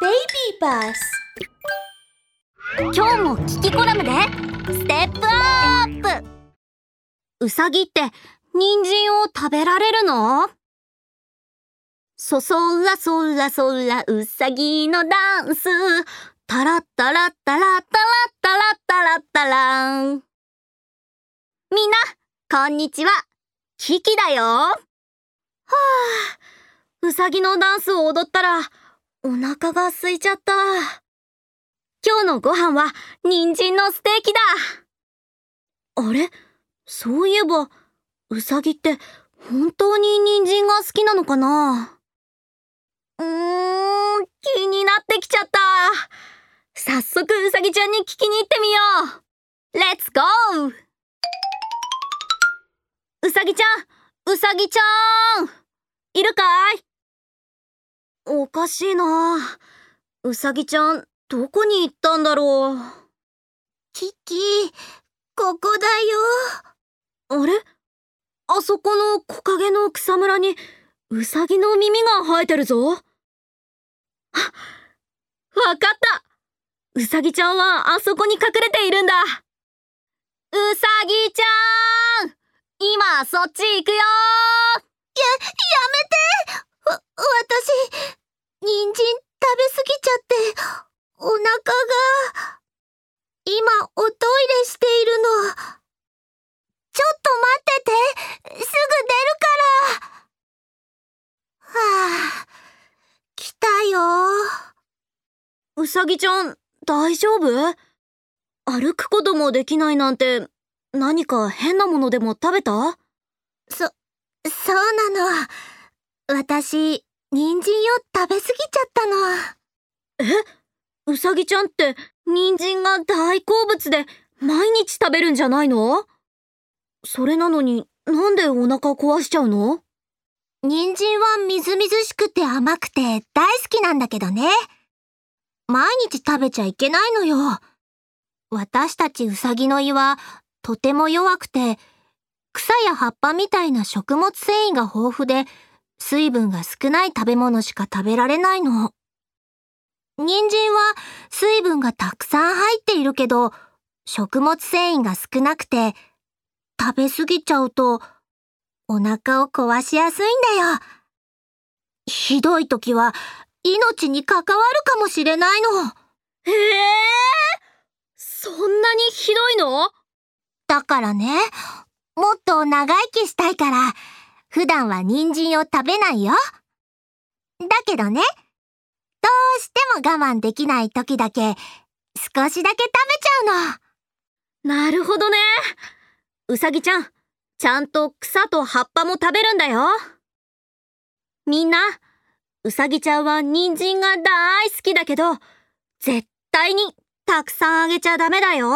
Baby Bus 今日も聞きコラムで。ステップアップうさぎって人参を食べられるの？そそらそらそらうさぎのダンス。タラッタラッタラッタラッタラッタラッタラン。みんなこんにちは。キキだよ。はあうさぎのダンスを踊ったらお腹が空いちゃった。今日のご飯は人参のステーキだ。あれ？そういえばうさぎって本当に人参が好きなのかな？うーん気になってきちゃった。早速うさぎちゃんに聞きに行ってみよう。レッツゴーうさぎちゃんうさぎちゃん!いるかい？おかしいな。うさぎちゃんどこに行ったんだろう。キキここだあれ？あそこの木陰の草むらにうさぎの耳が生えてるぞ。あ、わかった。うさぎちゃんはあそこに隠れているんだ。うさぎちゃん今そっち行くよ。や、やめて。わ、私、人参食べすぎちゃって、お腹が、今おトイレしているの。ちょっと待ってて、すぐ出るから。はあ、来たよ。うさぎちゃん、大丈夫？歩くこともできないなんて、何か変なものでも食べた？そ、そうなの。私、人参を食べすぎちゃったの。え？うさぎちゃんって人参が大好物で毎日食べるんじゃないの？それなのになんでお腹壊しちゃうの？人参はみずみずしくて甘くて大好きなんだけどね。毎日食べちゃいけないのよ。私たちうさぎの胃はとても弱くて、草や葉っぱみたいな食物繊維が豊富で、水分が少ない食べ物しか食べられないの。人参は水分がたくさん入っているけど、食物繊維が少なくて、食べ過ぎちゃうと、お腹を壊しやすいんだよ。ひどい時は命に関わるかもしれないの。へえそんなにひどいの？だからね、もっと長生きしたいから、普段は人参を食べないよ。だけどね、どうしても我慢できない時だけ、少しだけ食べちゃうの。なるほどね。うさぎちゃんちゃんと草と葉っぱも食べるんだよ。みんなうさぎちゃんは人参が大好きだけど絶対にたくさんあげちゃダメだよ。